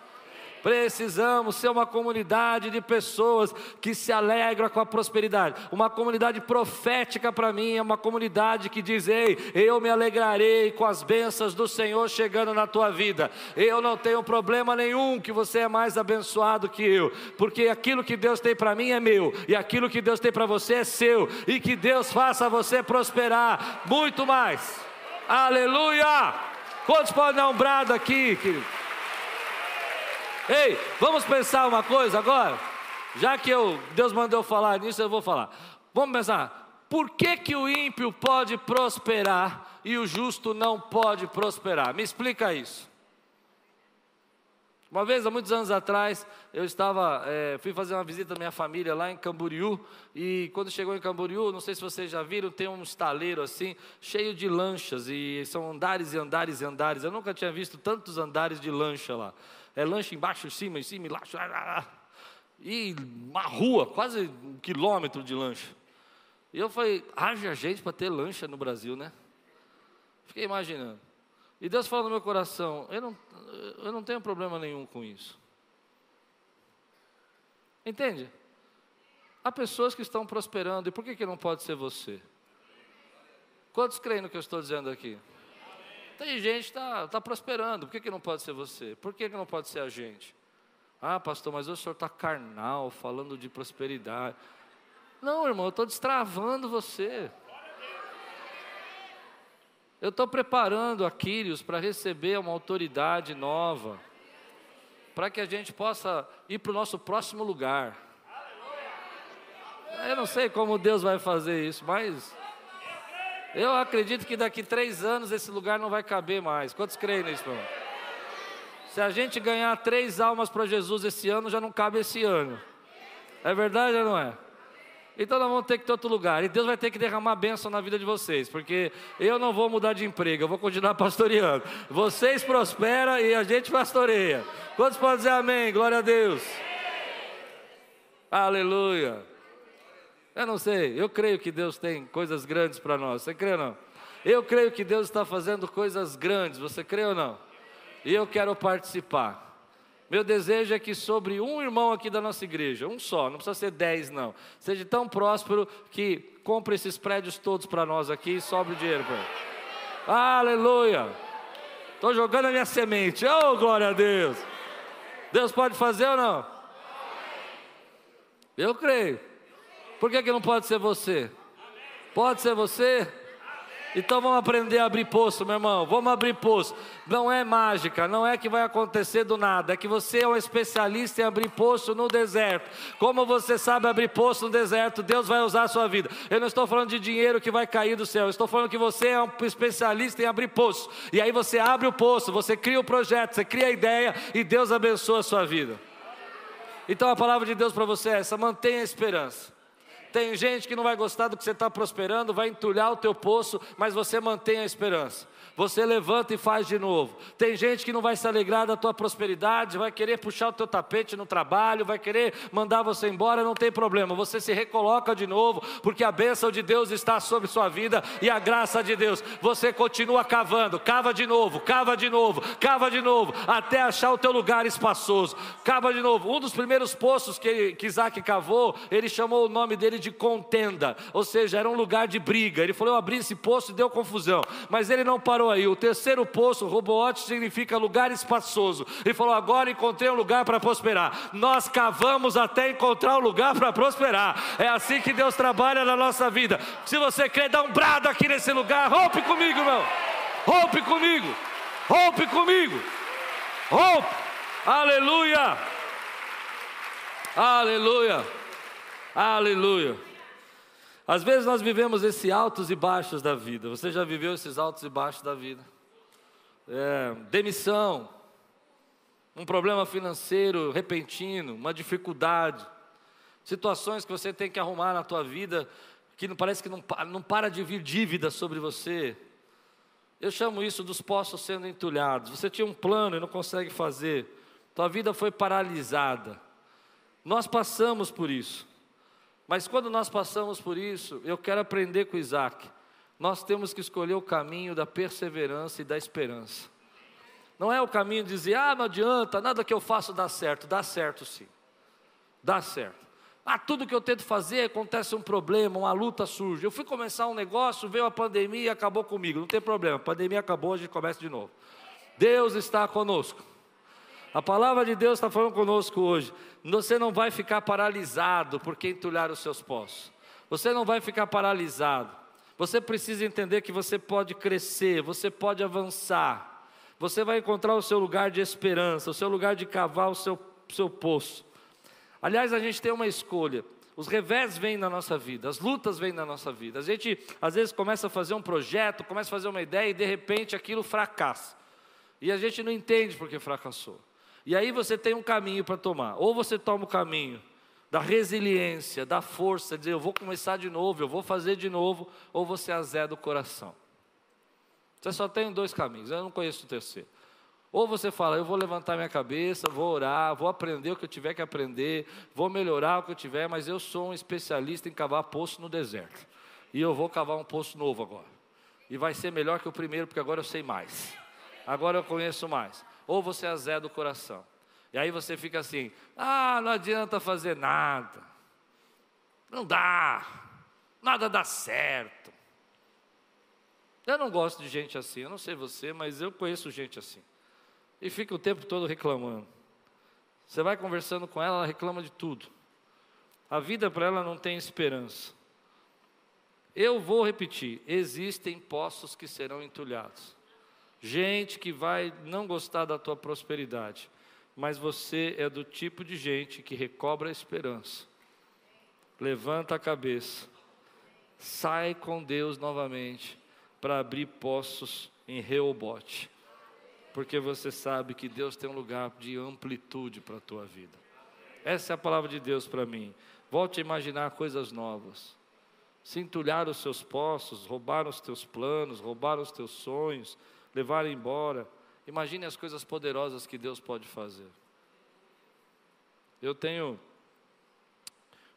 Precisamos ser uma comunidade de pessoas que se alegram com a prosperidade. Uma comunidade profética para mim é uma comunidade que diz: Ei, eu me alegrarei com as bênçãos do Senhor chegando na tua vida. Eu não tenho problema nenhum que você é mais abençoado que eu, porque aquilo que Deus tem para mim é meu, e aquilo que Deus tem para você é seu, e que Deus faça você prosperar muito mais. Aleluia! Quantos podem dar um brado aqui, querido? Ei, vamos pensar uma coisa agora? Já que eu, Deus mandou falar nisso, eu vou falar. Vamos pensar, por que, que o ímpio pode prosperar e o justo não pode prosperar? Me explica isso. Uma vez, há muitos anos atrás, eu estava, é, fui fazer uma visita à minha família lá em Camboriú, e quando chegou em Camboriú, não sei se vocês já viram, tem um estaleiro assim, cheio de lanchas, e são andares e andares e andares. Eu nunca tinha visto tantos andares de lancha lá é lanche embaixo, em cima, em cima, embaixo. E uma rua, quase um quilômetro de lancha. E eu falei, haja gente para ter lancha no Brasil, né? Fiquei imaginando. E Deus falou no meu coração, eu não, eu não tenho problema nenhum com isso. Entende? Há pessoas que estão prosperando, e por que, que não pode ser você? Quantos creem no que eu estou dizendo aqui? Tem gente que está tá prosperando, por que, que não pode ser você? Por que, que não pode ser a gente? Ah, pastor, mas o senhor está carnal, falando de prosperidade. Não, irmão, eu estou destravando você. Eu estou preparando Aquiles para receber uma autoridade nova, para que a gente possa ir para o nosso próximo lugar. Eu não sei como Deus vai fazer isso, mas eu acredito que daqui três anos esse lugar não vai caber mais. Quantos creem nisso, irmão? Se a gente ganhar três almas para Jesus esse ano, já não cabe esse ano. É verdade ou não é? Então nós vamos ter que ter outro lugar. E Deus vai ter que derramar bênção na vida de vocês. Porque eu não vou mudar de emprego, eu vou continuar <laughs> pastoreando. Vocês prosperam e a gente pastoreia. Quantos podem dizer amém? Glória a Deus. Aleluia. Eu não sei, eu creio que Deus tem coisas grandes para nós. Você crê ou não? Eu creio que Deus está fazendo coisas grandes. Você crê ou não? E eu quero participar. Meu desejo é que sobre um irmão aqui da nossa igreja, um só, não precisa ser dez, não, seja tão próspero que compre esses prédios todos para nós aqui e sobre o dinheiro. Aleluia! Estou jogando a minha semente. Oh, glória a Deus! Deus pode fazer ou não? Eu creio. Por que, que não pode ser você? Pode ser você? Então vamos aprender a abrir poço, meu irmão. Vamos abrir poço. Não é mágica, não é que vai acontecer do nada. É que você é um especialista em abrir poço no deserto. Como você sabe abrir poço no deserto, Deus vai usar a sua vida. Eu não estou falando de dinheiro que vai cair do céu. Eu estou falando que você é um especialista em abrir poço. E aí você abre o poço, você cria o projeto, você cria a ideia e Deus abençoa a sua vida. Então a palavra de Deus para você é essa: mantenha a esperança. Tem gente que não vai gostar do que você está prosperando, vai entulhar o teu poço, mas você mantém a esperança. Você levanta e faz de novo. Tem gente que não vai se alegrar da tua prosperidade, vai querer puxar o teu tapete no trabalho, vai querer mandar você embora, não tem problema. Você se recoloca de novo, porque a bênção de Deus está sobre sua vida e a graça de Deus. Você continua cavando, cava de novo, cava de novo, cava de novo, até achar o teu lugar espaçoso. Cava de novo. Um dos primeiros poços que, que Isaac cavou, ele chamou o nome dele de contenda, ou seja, era um lugar de briga. Ele falou: Eu abri esse poço e deu confusão, mas ele não parou aí. O terceiro poço, Robote, significa lugar espaçoso. Ele falou: agora encontrei um lugar para prosperar. Nós cavamos até encontrar um lugar para prosperar. É assim que Deus trabalha na nossa vida. Se você quer dar um brado aqui nesse lugar, rompe comigo, irmão. Rompe comigo. Rompe comigo. Rompe. Aleluia. Aleluia. Aleluia. Às vezes nós vivemos esses altos e baixos da vida. Você já viveu esses altos e baixos da vida? É, demissão, um problema financeiro repentino, uma dificuldade, situações que você tem que arrumar na tua vida que não parece que não, não para de vir dívida sobre você. Eu chamo isso dos poços sendo entulhados. Você tinha um plano e não consegue fazer. Tua vida foi paralisada. Nós passamos por isso. Mas quando nós passamos por isso, eu quero aprender com Isaac. Nós temos que escolher o caminho da perseverança e da esperança. Não é o caminho de dizer, ah, não adianta, nada que eu faço dá certo. Dá certo sim. Dá certo. Ah, tudo que eu tento fazer acontece um problema, uma luta surge. Eu fui começar um negócio, veio a pandemia e acabou comigo. Não tem problema, a pandemia acabou, a gente começa de novo. Deus está conosco. A palavra de Deus está falando conosco hoje. Você não vai ficar paralisado porque entulhar os seus poços. Você não vai ficar paralisado. Você precisa entender que você pode crescer, você pode avançar. Você vai encontrar o seu lugar de esperança, o seu lugar de cavar o seu, seu poço. Aliás, a gente tem uma escolha. Os revés vêm na nossa vida, as lutas vêm na nossa vida. A gente às vezes começa a fazer um projeto, começa a fazer uma ideia e de repente aquilo fracassa. E a gente não entende porque fracassou. E aí você tem um caminho para tomar. Ou você toma o caminho da resiliência, da força, dizer eu vou começar de novo, eu vou fazer de novo, ou você azeda o coração. Você só tem dois caminhos, eu não conheço o terceiro. Ou você fala, eu vou levantar minha cabeça, vou orar, vou aprender o que eu tiver que aprender, vou melhorar o que eu tiver, mas eu sou um especialista em cavar poço no deserto. E eu vou cavar um poço novo agora. E vai ser melhor que o primeiro, porque agora eu sei mais. Agora eu conheço mais ou você azeda o coração. E aí você fica assim: ah, não adianta fazer nada, não dá, nada dá certo. Eu não gosto de gente assim, eu não sei você, mas eu conheço gente assim. E fica o tempo todo reclamando. Você vai conversando com ela, ela reclama de tudo. A vida para ela não tem esperança. Eu vou repetir: existem poços que serão entulhados gente que vai não gostar da tua prosperidade, mas você é do tipo de gente que recobra a esperança, levanta a cabeça, sai com Deus novamente para abrir poços em Reobote, porque você sabe que Deus tem um lugar de amplitude para a tua vida. Essa é a palavra de Deus para mim. Volte a imaginar coisas novas. Se entulhar os seus poços, roubar os teus planos, roubar os teus sonhos, levar embora. Imagine as coisas poderosas que Deus pode fazer. Eu tenho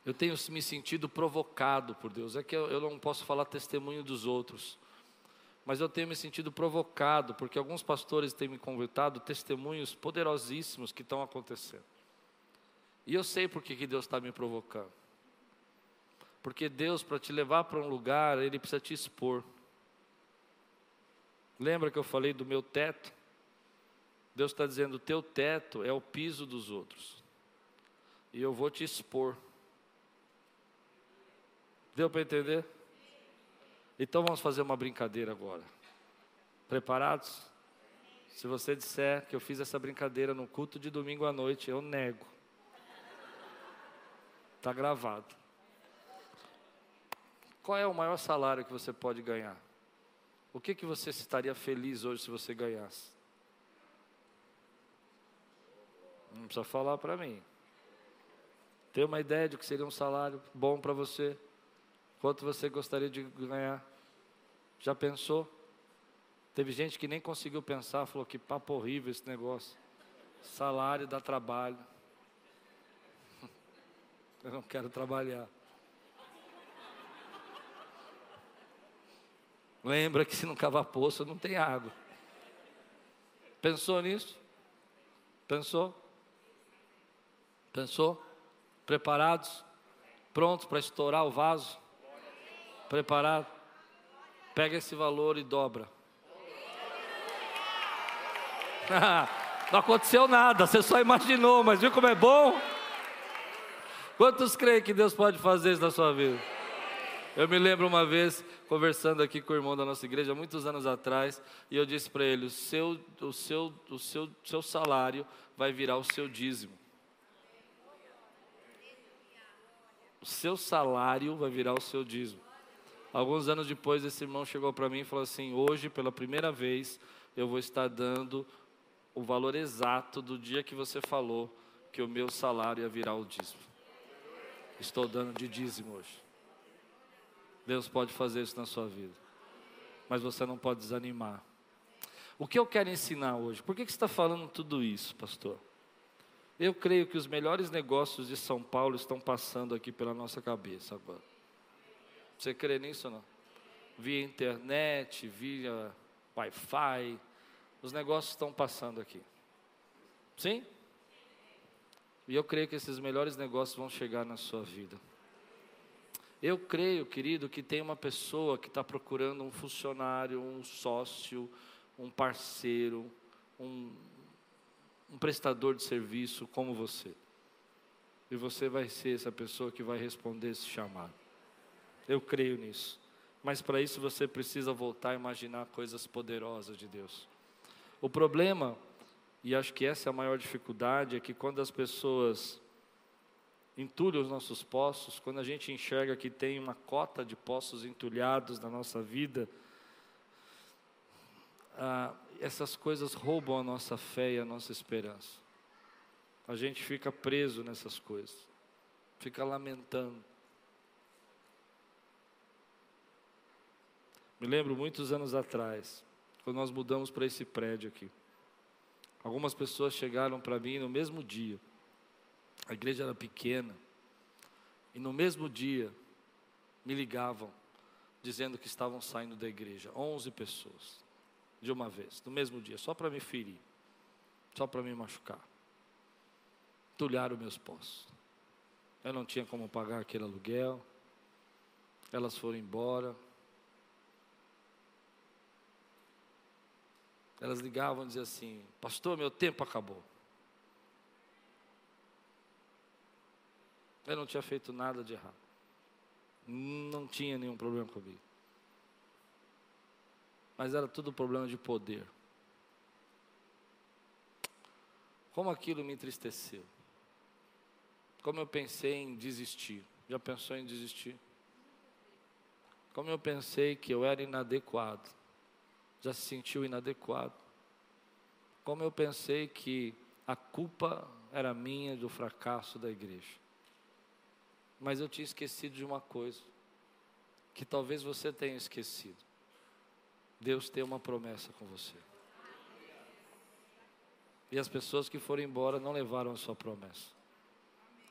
eu tenho me sentido provocado por Deus. É que eu, eu não posso falar testemunho dos outros, mas eu tenho me sentido provocado porque alguns pastores têm me convertado testemunhos poderosíssimos que estão acontecendo. E eu sei por que, que Deus está me provocando. Porque Deus, para te levar para um lugar, Ele precisa te expor. Lembra que eu falei do meu teto? Deus está dizendo: o teu teto é o piso dos outros, e eu vou te expor. Deu para entender? Então vamos fazer uma brincadeira agora. Preparados? Se você disser que eu fiz essa brincadeira no culto de domingo à noite, eu nego. Está gravado. Qual é o maior salário que você pode ganhar? O que, que você estaria feliz hoje se você ganhasse? Não precisa falar para mim. Tem uma ideia de que seria um salário bom para você? Quanto você gostaria de ganhar? Já pensou? Teve gente que nem conseguiu pensar, falou que papo horrível esse negócio. Salário dá trabalho. <laughs> Eu não quero trabalhar. Lembra que se não cavar poço não tem água. Pensou nisso? Pensou? Pensou? Preparados? Prontos para estourar o vaso? Preparado? Pega esse valor e dobra. <laughs> Não aconteceu nada, você só imaginou, mas viu como é bom? Quantos creem que Deus pode fazer isso na sua vida? Eu me lembro uma vez conversando aqui com o irmão da nossa igreja, muitos anos atrás, e eu disse para ele: o seu, o seu, o seu, seu salário vai virar o seu dízimo. O seu salário vai virar o seu dízimo. Alguns anos depois, esse irmão chegou para mim e falou assim: Hoje, pela primeira vez, eu vou estar dando o valor exato do dia que você falou que o meu salário ia virar o dízimo. Estou dando de dízimo hoje. Deus pode fazer isso na sua vida, mas você não pode desanimar. O que eu quero ensinar hoje? Por que, que você está falando tudo isso, pastor? Eu creio que os melhores negócios de São Paulo estão passando aqui pela nossa cabeça agora. Você crê nisso ou não? Via internet, via Wi-Fi, os negócios estão passando aqui. Sim? E eu creio que esses melhores negócios vão chegar na sua vida. Eu creio, querido, que tem uma pessoa que está procurando um funcionário, um sócio, um parceiro, um, um prestador de serviço como você. E você vai ser essa pessoa que vai responder esse chamado. Eu creio nisso. Mas para isso você precisa voltar a imaginar coisas poderosas de Deus. O problema, e acho que essa é a maior dificuldade, é que quando as pessoas entulham os nossos poços, quando a gente enxerga que tem uma cota de poços entulhados na nossa vida, ah, essas coisas roubam a nossa fé e a nossa esperança. A gente fica preso nessas coisas, fica lamentando. Me lembro muitos anos atrás, quando nós mudamos para esse prédio aqui. Algumas pessoas chegaram para mim no mesmo dia. A igreja era pequena. E no mesmo dia me ligavam dizendo que estavam saindo da igreja. Onze pessoas de uma vez, no mesmo dia, só para me ferir, só para me machucar. Tulharam meus poços. Eu não tinha como pagar aquele aluguel. Elas foram embora. Elas ligavam e diziam assim: Pastor, meu tempo acabou. Eu não tinha feito nada de errado. Não tinha nenhum problema comigo. Mas era tudo problema de poder. Como aquilo me entristeceu. Como eu pensei em desistir. Já pensou em desistir? Como eu pensei que eu era inadequado já se sentiu inadequado. Como eu pensei que a culpa era minha do fracasso da igreja. Mas eu tinha esquecido de uma coisa, que talvez você tenha esquecido. Deus tem uma promessa com você. E as pessoas que foram embora não levaram a sua promessa.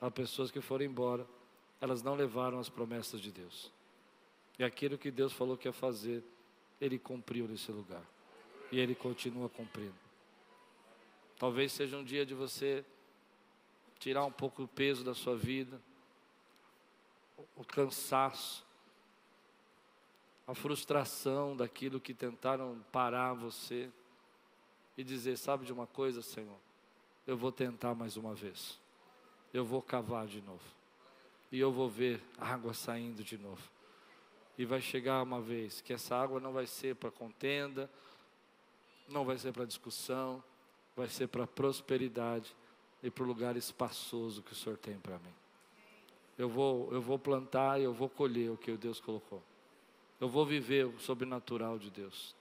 As pessoas que foram embora, elas não levaram as promessas de Deus. E aquilo que Deus falou que ia fazer, ele cumpriu nesse lugar. E Ele continua cumprindo. Talvez seja um dia de você tirar um pouco o peso da sua vida, o cansaço, a frustração daquilo que tentaram parar você e dizer: Sabe de uma coisa, Senhor? Eu vou tentar mais uma vez. Eu vou cavar de novo. E eu vou ver água saindo de novo. E vai chegar uma vez que essa água não vai ser para contenda, não vai ser para discussão, vai ser para prosperidade e para o lugar espaçoso que o Senhor tem para mim. Eu vou, eu vou plantar e eu vou colher o que Deus colocou. Eu vou viver o sobrenatural de Deus.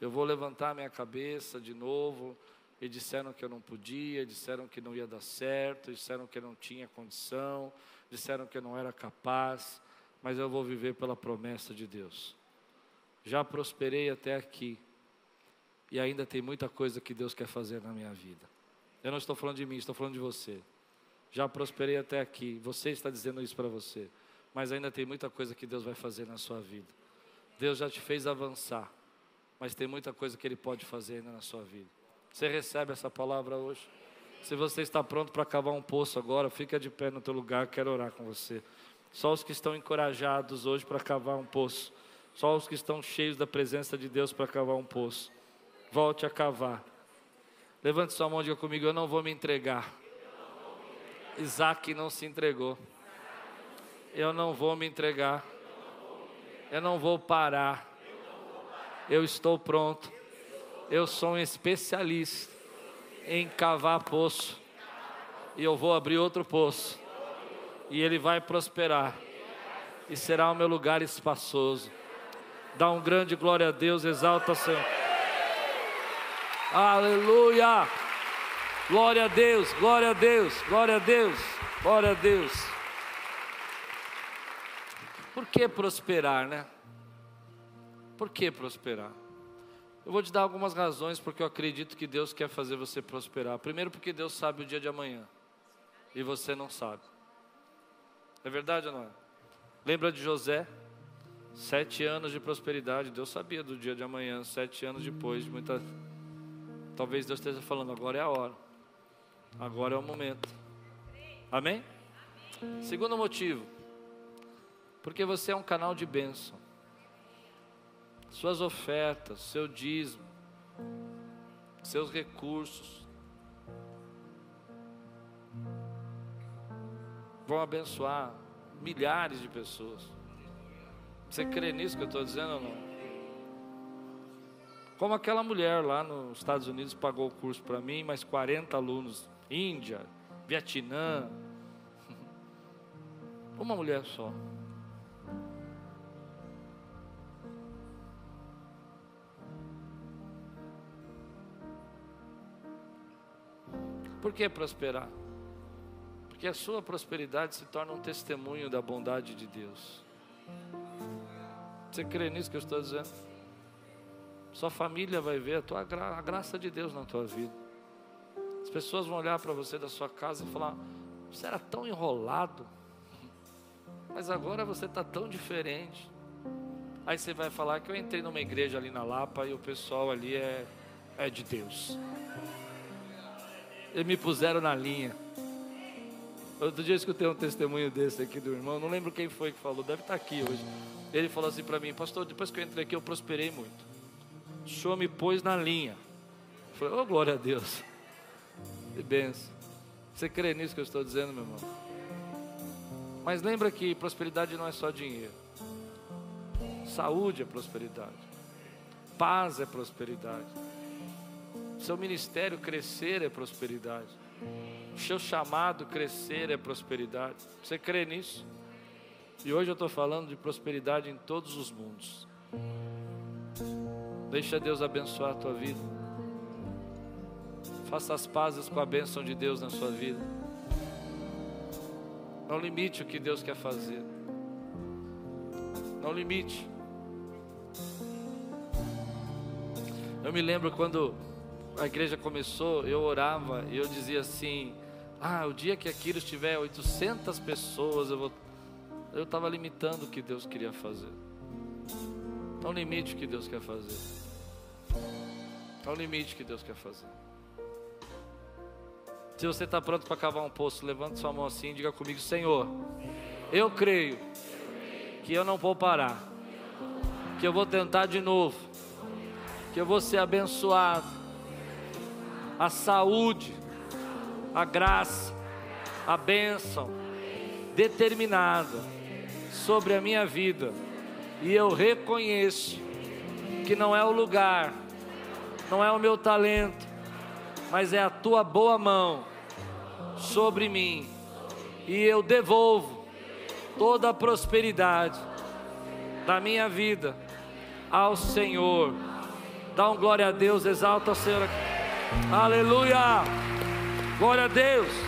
Eu vou levantar minha cabeça de novo. E disseram que eu não podia, disseram que não ia dar certo, disseram que eu não tinha condição, disseram que eu não era capaz mas eu vou viver pela promessa de Deus. Já prosperei até aqui, e ainda tem muita coisa que Deus quer fazer na minha vida. Eu não estou falando de mim, estou falando de você. Já prosperei até aqui, você está dizendo isso para você, mas ainda tem muita coisa que Deus vai fazer na sua vida. Deus já te fez avançar, mas tem muita coisa que Ele pode fazer ainda na sua vida. Você recebe essa palavra hoje? Se você está pronto para cavar um poço agora, fica de pé no teu lugar, quero orar com você. Só os que estão encorajados hoje para cavar um poço. Só os que estão cheios da presença de Deus para cavar um poço. Volte a cavar. Levante sua mão e diga comigo: Eu não vou me entregar. Isaac não se entregou. Eu não vou me entregar. Eu não vou parar. Eu estou pronto. Eu sou um especialista em cavar poço. E eu vou abrir outro poço. E ele vai prosperar. E será o meu lugar espaçoso. Dá um grande glória a Deus, exalta o Senhor. Aleluia! Glória a Deus, glória a Deus, glória a Deus, glória a Deus. Por que prosperar, né? Por que prosperar? Eu vou te dar algumas razões porque eu acredito que Deus quer fazer você prosperar. Primeiro, porque Deus sabe o dia de amanhã e você não sabe. É verdade ou não é? Lembra de José? Sete anos de prosperidade. Deus sabia do dia de amanhã. Sete anos depois, muita. Talvez Deus esteja falando: agora é a hora. Agora é o momento. Amém? Segundo motivo porque você é um canal de bênção. Suas ofertas, seu dízimo, seus recursos vão abençoar milhares de pessoas. Você crê nisso que eu estou dizendo ou não? Como aquela mulher lá nos Estados Unidos pagou o curso para mim, mais 40 alunos, Índia, Vietnã. Uma mulher só. Por que prosperar? Porque a sua prosperidade se torna um testemunho da bondade de Deus. Você crê nisso que eu estou dizendo? Sua família vai ver a, tua, a graça de Deus na tua vida. As pessoas vão olhar para você da sua casa e falar: Você era tão enrolado, mas agora você está tão diferente. Aí você vai falar que eu entrei numa igreja ali na Lapa e o pessoal ali é, é de Deus. Eles me puseram na linha. Outro dia eu escutei um testemunho desse aqui do irmão, não lembro quem foi que falou, deve estar aqui hoje. Ele falou assim para mim, pastor, depois que eu entrei aqui eu prosperei muito. O senhor me pôs na linha. Eu falei, oh glória a Deus. Que benção. Você crê nisso que eu estou dizendo, meu irmão? Mas lembra que prosperidade não é só dinheiro. Saúde é prosperidade. Paz é prosperidade seu ministério crescer é prosperidade. Seu chamado crescer é prosperidade. Você crê nisso? E hoje eu estou falando de prosperidade em todos os mundos. Deixa Deus abençoar a tua vida. Faça as pazes com a bênção de Deus na sua vida. Não limite o que Deus quer fazer. Não limite. Eu me lembro quando a igreja começou, eu orava e eu dizia assim: Ah, o dia que aquilo tiver 800 pessoas, eu vou. Eu estava limitando o que Deus queria fazer. Não limite o que Deus quer fazer. Não limite o que Deus quer fazer. Se você está pronto para cavar um poço, levante sua mão assim e diga comigo: Senhor, eu creio que eu não vou parar, que eu vou tentar de novo, que eu vou ser abençoado a saúde, a graça, a bênção determinada sobre a minha vida. E eu reconheço que não é o lugar, não é o meu talento, mas é a tua boa mão sobre mim. E eu devolvo toda a prosperidade da minha vida ao Senhor. Dá um glória a Deus, exalta o Senhor. Aleluia! Glória a Deus!